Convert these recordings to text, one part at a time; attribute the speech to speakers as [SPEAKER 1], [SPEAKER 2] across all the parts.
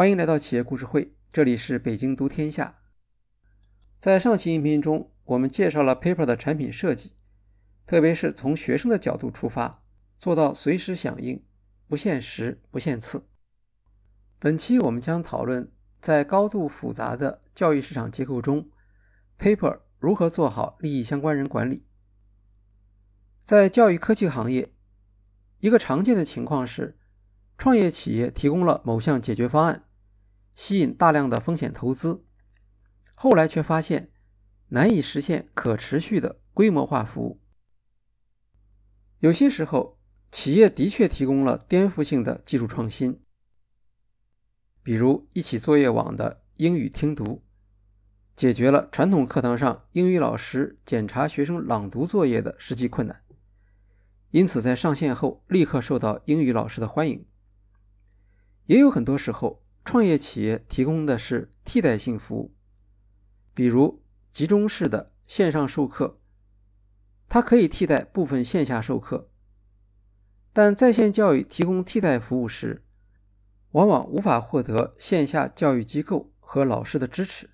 [SPEAKER 1] 欢迎来到企业故事会，这里是北京读天下。在上期音频中，我们介绍了 Paper 的产品设计，特别是从学生的角度出发，做到随时响应，不限时、不限次。本期我们将讨论在高度复杂的教育市场结构中，Paper 如何做好利益相关人管理。在教育科技行业，一个常见的情况是，创业企业提供了某项解决方案，吸引大量的风险投资，后来却发现难以实现可持续的规模化服务。有些时候，企业的确提供了颠覆性的技术创新。比如一起作业网的英语听读，解决了传统课堂上英语老师检查学生朗读作业的实际困难，因此在上线后立刻受到英语老师的欢迎。也有很多时候，创业企业提供的是替代性服务，比如集中式的线上授课，它可以替代部分线下授课，但在线教育提供替代服务时。往往无法获得线下教育机构和老师的支持，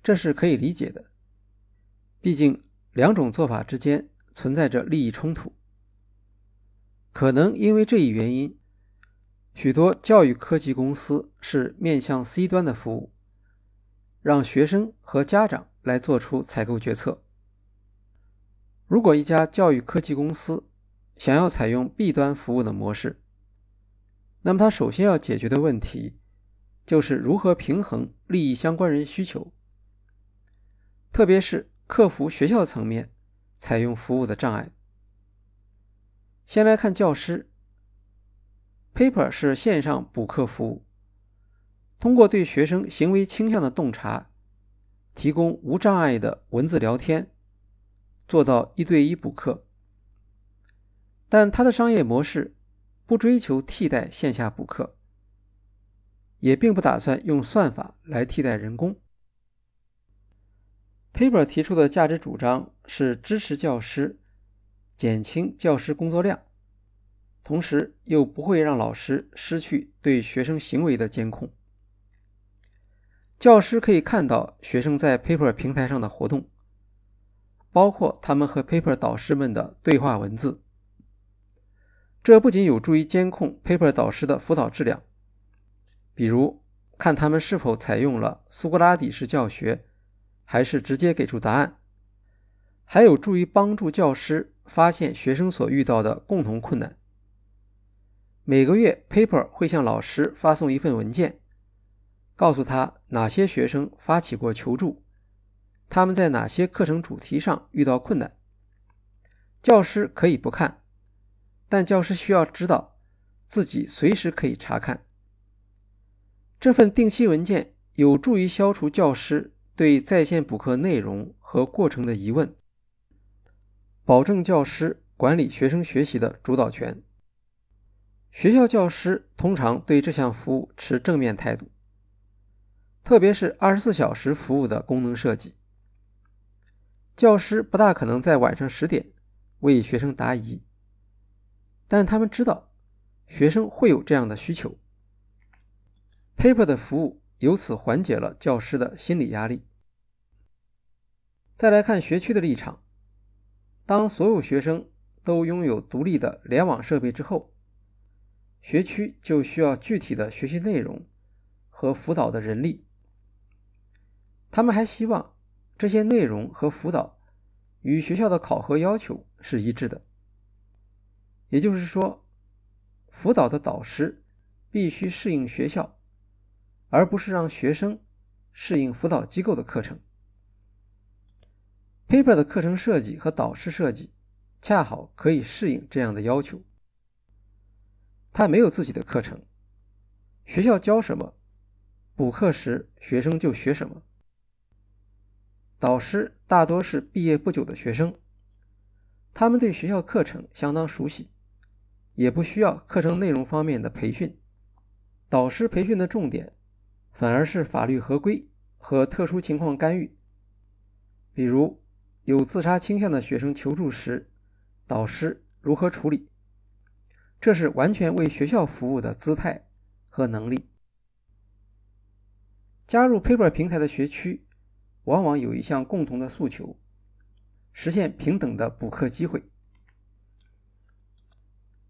[SPEAKER 1] 这是可以理解的。毕竟两种做法之间存在着利益冲突。可能因为这一原因，许多教育科技公司是面向 C 端的服务，让学生和家长来做出采购决策。如果一家教育科技公司想要采用 B 端服务的模式，那么，他首先要解决的问题就是如何平衡利益相关人需求，特别是克服学校层面采用服务的障碍。先来看教师，Paper 是线上补课服务，通过对学生行为倾向的洞察，提供无障碍的文字聊天，做到一对一补课。但它的商业模式。不追求替代线下补课，也并不打算用算法来替代人工。Paper 提出的价值主张是支持教师，减轻教师工作量，同时又不会让老师失去对学生行为的监控。教师可以看到学生在 Paper 平台上的活动，包括他们和 Paper 导师们的对话文字。这不仅有助于监控 Paper 导师的辅导质量，比如看他们是否采用了苏格拉底式教学，还是直接给出答案，还有助于帮助教师发现学生所遇到的共同困难。每个月，Paper 会向老师发送一份文件，告诉他哪些学生发起过求助，他们在哪些课程主题上遇到困难。教师可以不看。但教师需要知道，自己随时可以查看这份定期文件，有助于消除教师对在线补课内容和过程的疑问，保证教师管理学生学习的主导权。学校教师通常对这项服务持正面态度，特别是二十四小时服务的功能设计，教师不大可能在晚上十点为学生答疑。但他们知道，学生会有这样的需求。Paper 的服务由此缓解了教师的心理压力。再来看学区的立场，当所有学生都拥有独立的联网设备之后，学区就需要具体的学习内容和辅导的人力。他们还希望这些内容和辅导与学校的考核要求是一致的。也就是说，辅导的导师必须适应学校，而不是让学生适应辅导机构的课程。Paper 的课程设计和导师设计恰好可以适应这样的要求。他没有自己的课程，学校教什么，补课时学生就学什么。导师大多是毕业不久的学生，他们对学校课程相当熟悉。也不需要课程内容方面的培训，导师培训的重点反而是法律合规和特殊情况干预。比如有自杀倾向的学生求助时，导师如何处理？这是完全为学校服务的姿态和能力。加入 Paper 平台的学区往往有一项共同的诉求：实现平等的补课机会。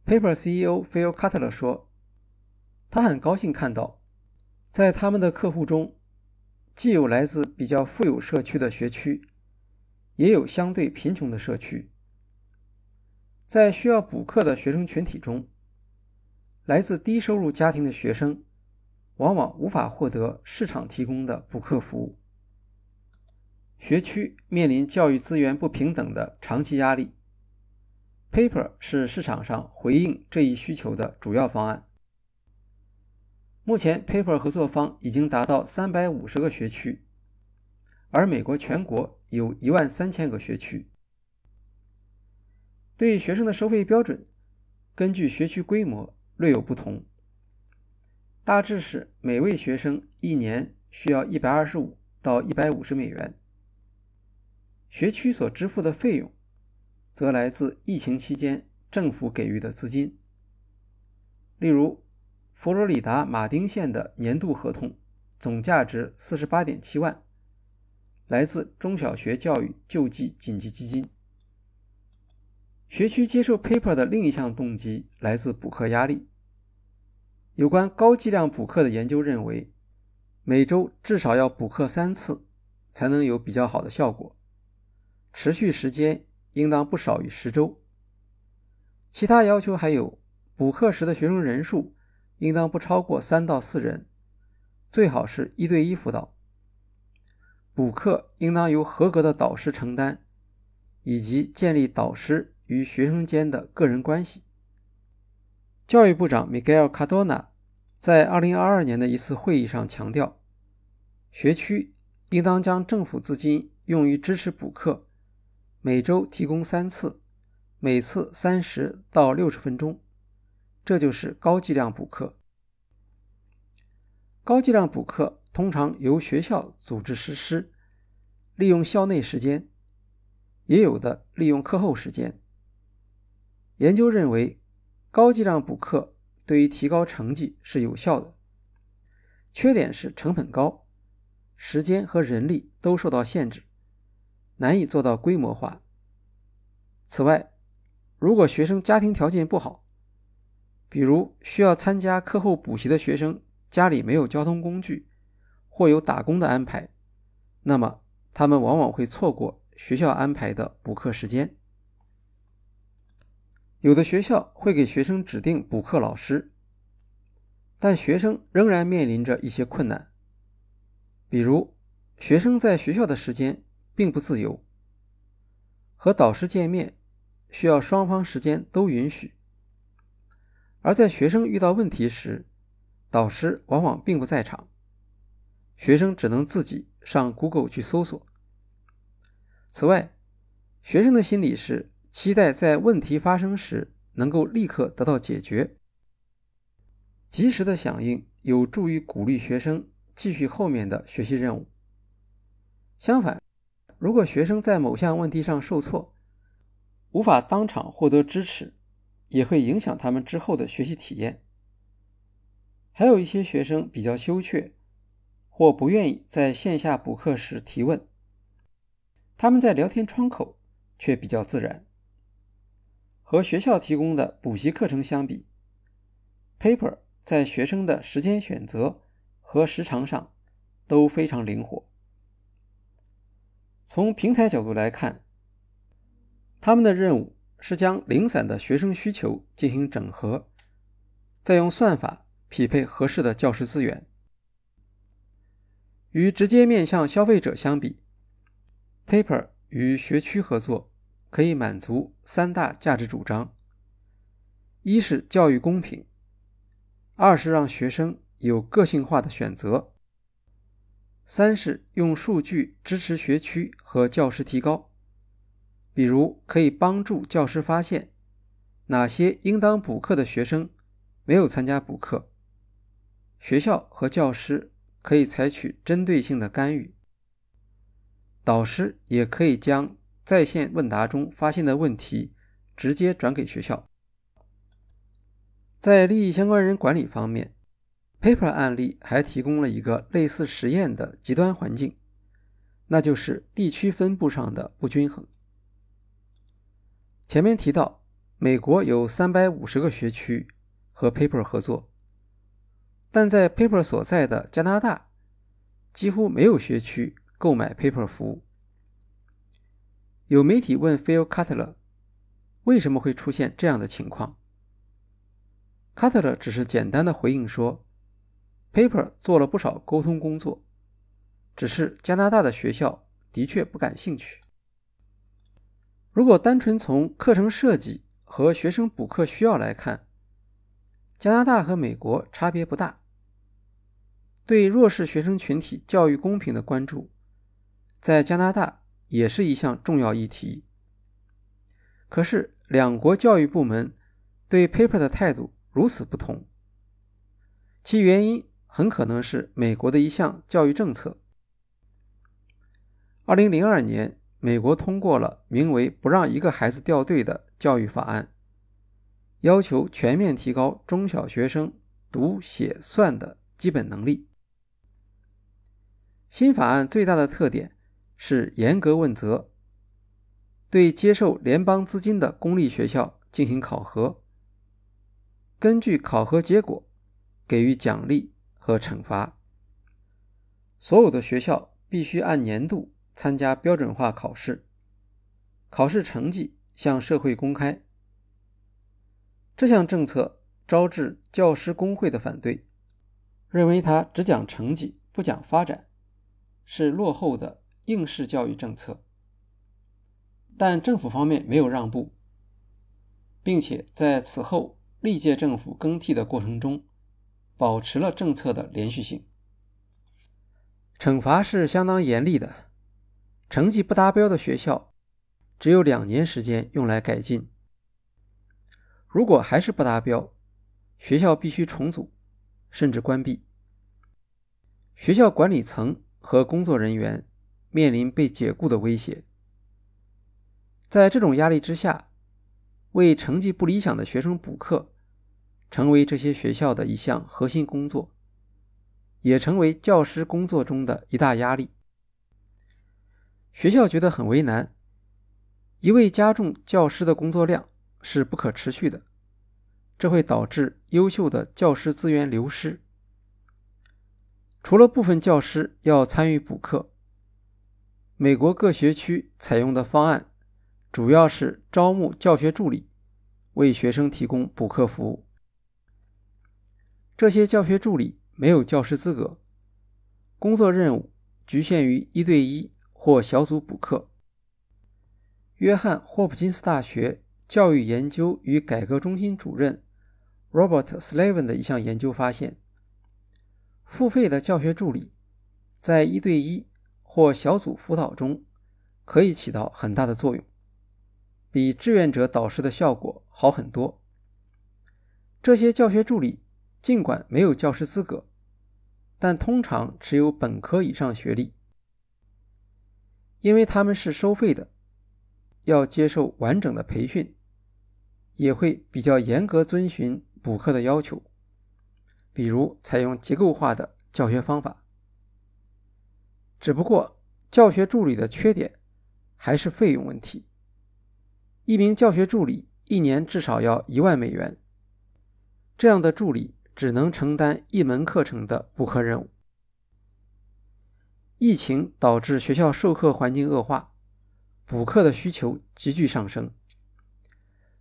[SPEAKER 1] Paper CEO Phil Cutler 说：“他很高兴看到，在他们的客户中，既有来自比较富有社区的学区，也有相对贫穷的社区。在需要补课的学生群体中，来自低收入家庭的学生。”往往无法获得市场提供的补课服务，学区面临教育资源不平等的长期压力。Paper 是市场上回应这一需求的主要方案。目前，Paper 合作方已经达到三百五十个学区，而美国全国有一万三千个学区。对学生的收费标准，根据学区规模略有不同。大致是每位学生一年需要一百二十五到一百五十美元。学区所支付的费用，则来自疫情期间政府给予的资金。例如，佛罗里达马丁县的年度合同总价值四十八点七万，来自中小学教育救济紧急基金。学区接受 Paper 的另一项动机来自补课压力。有关高剂量补课的研究认为，每周至少要补课三次，才能有比较好的效果。持续时间应当不少于十周。其他要求还有，补课时的学生人数应当不超过三到四人，最好是一对一辅导。补课应当由合格的导师承担，以及建立导师与学生间的个人关系。教育部长 Miguel Cardona 在2022年的一次会议上强调，学区应当将政府资金用于支持补课，每周提供三次，每次三十到六十分钟，这就是高剂量补课。高剂量补课通常由学校组织实施，利用校内时间，也有的利用课后时间。研究认为。高剂量补课对于提高成绩是有效的，缺点是成本高，时间和人力都受到限制，难以做到规模化。此外，如果学生家庭条件不好，比如需要参加课后补习的学生家里没有交通工具，或有打工的安排，那么他们往往会错过学校安排的补课时间。有的学校会给学生指定补课老师，但学生仍然面临着一些困难，比如学生在学校的时间并不自由，和导师见面需要双方时间都允许，而在学生遇到问题时，导师往往并不在场，学生只能自己上 Google 去搜索。此外，学生的心理是。期待在问题发生时能够立刻得到解决。及时的响应有助于鼓励学生继续后面的学习任务。相反，如果学生在某项问题上受挫，无法当场获得支持，也会影响他们之后的学习体验。还有一些学生比较羞怯，或不愿意在线下补课时提问，他们在聊天窗口却比较自然。和学校提供的补习课程相比，Paper 在学生的时间选择和时长上都非常灵活。从平台角度来看，他们的任务是将零散的学生需求进行整合，再用算法匹配合适的教师资源。与直接面向消费者相比，Paper 与学区合作。可以满足三大价值主张：一是教育公平，二是让学生有个性化的选择，三是用数据支持学区和教师提高。比如，可以帮助教师发现哪些应当补课的学生没有参加补课，学校和教师可以采取针对性的干预，导师也可以将。在线问答中发现的问题，直接转给学校。在利益相关人管理方面 Paper 案例还提供了一个类似实验的极端环境，那就是地区分布上的不均衡。前面提到，美国有三百五十个学区和 Paper 合作，但在 Paper 所在的加拿大，几乎没有学区购买 Paper 服务。有媒体问 Phil Cutler，为什么会出现这样的情况？Cutler 只是简单的回应说，Paper 做了不少沟通工作，只是加拿大的学校的确不感兴趣。如果单纯从课程设计和学生补课需要来看，加拿大和美国差别不大。对弱势学生群体教育公平的关注，在加拿大也是一项重要议题。可是，两国教育部门对 Paper 的态度如此不同，其原因很可能是美国的一项教育政策。二零零二年。美国通过了名为“不让一个孩子掉队”的教育法案，要求全面提高中小学生读写算的基本能力。新法案最大的特点是严格问责，对接受联邦资金的公立学校进行考核，根据考核结果给予奖励和惩罚。所有的学校必须按年度。参加标准化考试，考试成绩向社会公开。这项政策招致教师工会的反对，认为它只讲成绩不讲发展，是落后的应试教育政策。但政府方面没有让步，并且在此后历届政府更替的过程中，保持了政策的连续性。惩罚是相当严厉的。成绩不达标的学校，只有两年时间用来改进。如果还是不达标，学校必须重组，甚至关闭。学校管理层和工作人员面临被解雇的威胁。在这种压力之下，为成绩不理想的学生补课，成为这些学校的一项核心工作，也成为教师工作中的一大压力。学校觉得很为难，一味加重教师的工作量是不可持续的，这会导致优秀的教师资源流失。除了部分教师要参与补课，美国各学区采用的方案主要是招募教学助理，为学生提供补课服务。这些教学助理没有教师资格，工作任务局限于一对一。或小组补课。约翰霍普金斯大学教育研究与改革中心主任 Robert Slavin 的一项研究发现，付费的教学助理在一对一或小组辅导中可以起到很大的作用，比志愿者导师的效果好很多。这些教学助理尽管没有教师资格，但通常持有本科以上学历。因为他们是收费的，要接受完整的培训，也会比较严格遵循补课的要求，比如采用结构化的教学方法。只不过，教学助理的缺点还是费用问题。一名教学助理一年至少要一万美元，这样的助理只能承担一门课程的补课任务。疫情导致学校授课环境恶化，补课的需求急剧上升。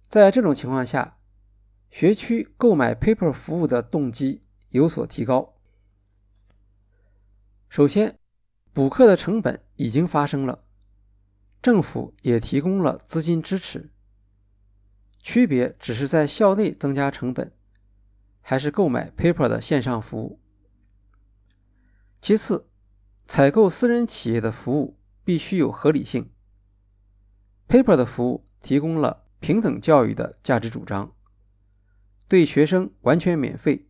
[SPEAKER 1] 在这种情况下，学区购买 Paper 服务的动机有所提高。首先，补课的成本已经发生了，政府也提供了资金支持，区别只是在校内增加成本，还是购买 Paper 的线上服务。其次，采购私人企业的服务必须有合理性。Paper 的服务提供了平等教育的价值主张，对学生完全免费，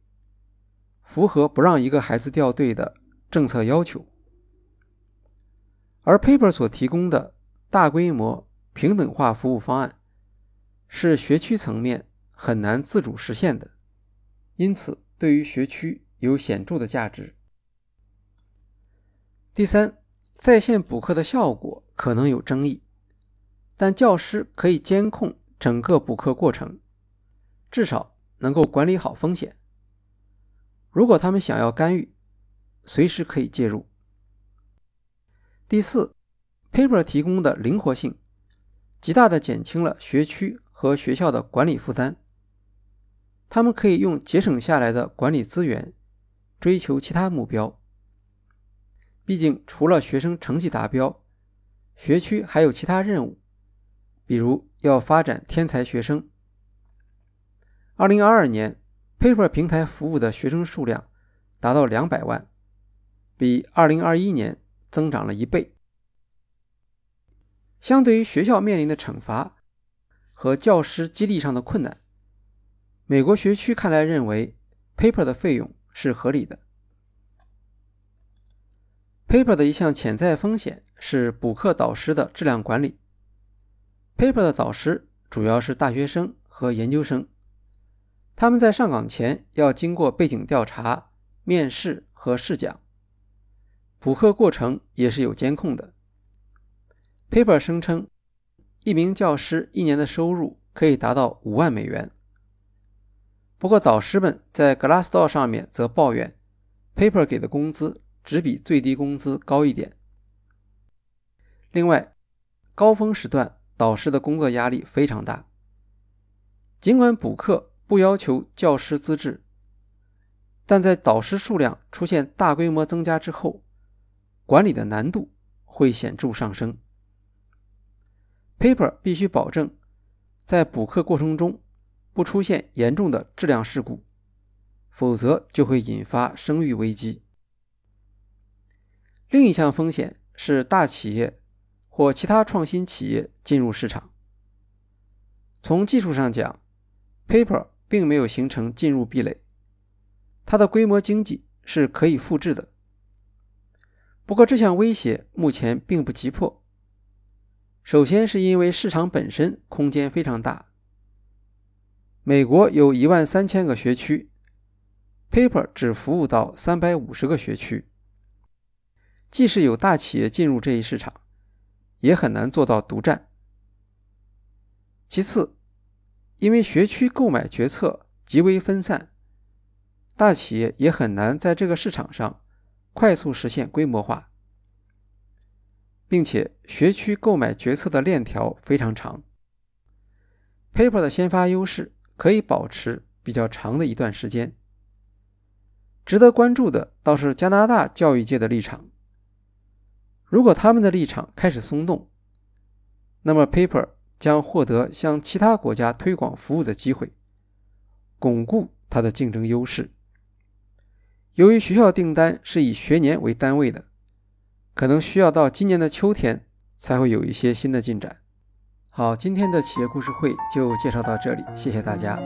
[SPEAKER 1] 符合不让一个孩子掉队的政策要求。而 Paper 所提供的大规模平等化服务方案，是学区层面很难自主实现的，因此对于学区有显著的价值。第三，在线补课的效果可能有争议，但教师可以监控整个补课过程，至少能够管理好风险。如果他们想要干预，随时可以介入。第四，Paper 提供的灵活性，极大的减轻了学区和学校的管理负担。他们可以用节省下来的管理资源，追求其他目标。毕竟，除了学生成绩达标，学区还有其他任务，比如要发展天才学生。二零二二年，Paper 平台服务的学生数量达到两百万，比二零二一年。增长了一倍。相对于学校面临的惩罚和教师激励上的困难，美国学区看来认为 Paper 的费用是合理的。Paper 的一项潜在风险是补课导师的质量管理。Paper 的导师主要是大学生和研究生，他们在上岗前要经过背景调查、面试和试讲。补课过程也是有监控的。Paper 声称，一名教师一年的收入可以达到五万美元。不过，导师们在 Glassdoor 上面则抱怨，Paper 给的工资只比最低工资高一点。另外，高峰时段导师的工作压力非常大。尽管补课不要求教师资质，但在导师数量出现大规模增加之后，管理的难度会显著上升。Paper 必须保证在补课过程中不出现严重的质量事故，否则就会引发声誉危机。另一项风险是大企业或其他创新企业进入市场。从技术上讲，Paper 并没有形成进入壁垒，它的规模经济是可以复制的。不过，这项威胁目前并不急迫。首先，是因为市场本身空间非常大。美国有一万三千个学区，Paper 只服务到三百五十个学区。即使有大企业进入这一市场，也很难做到独占。其次，因为学区购买决策极为分散，大企业也很难在这个市场上。快速实现规模化，并且学区购买决策的链条非常长。Paper 的先发优势可以保持比较长的一段时间。值得关注的倒是加拿大教育界的立场。如果他们的立场开始松动，那么 Paper 将获得向其他国家推广服务的机会，巩固它的竞争优势。由于学校订单是以学年为单位的，可能需要到今年的秋天才会有一些新的进展。好，今天的企业故事会就介绍到这里，谢谢大家。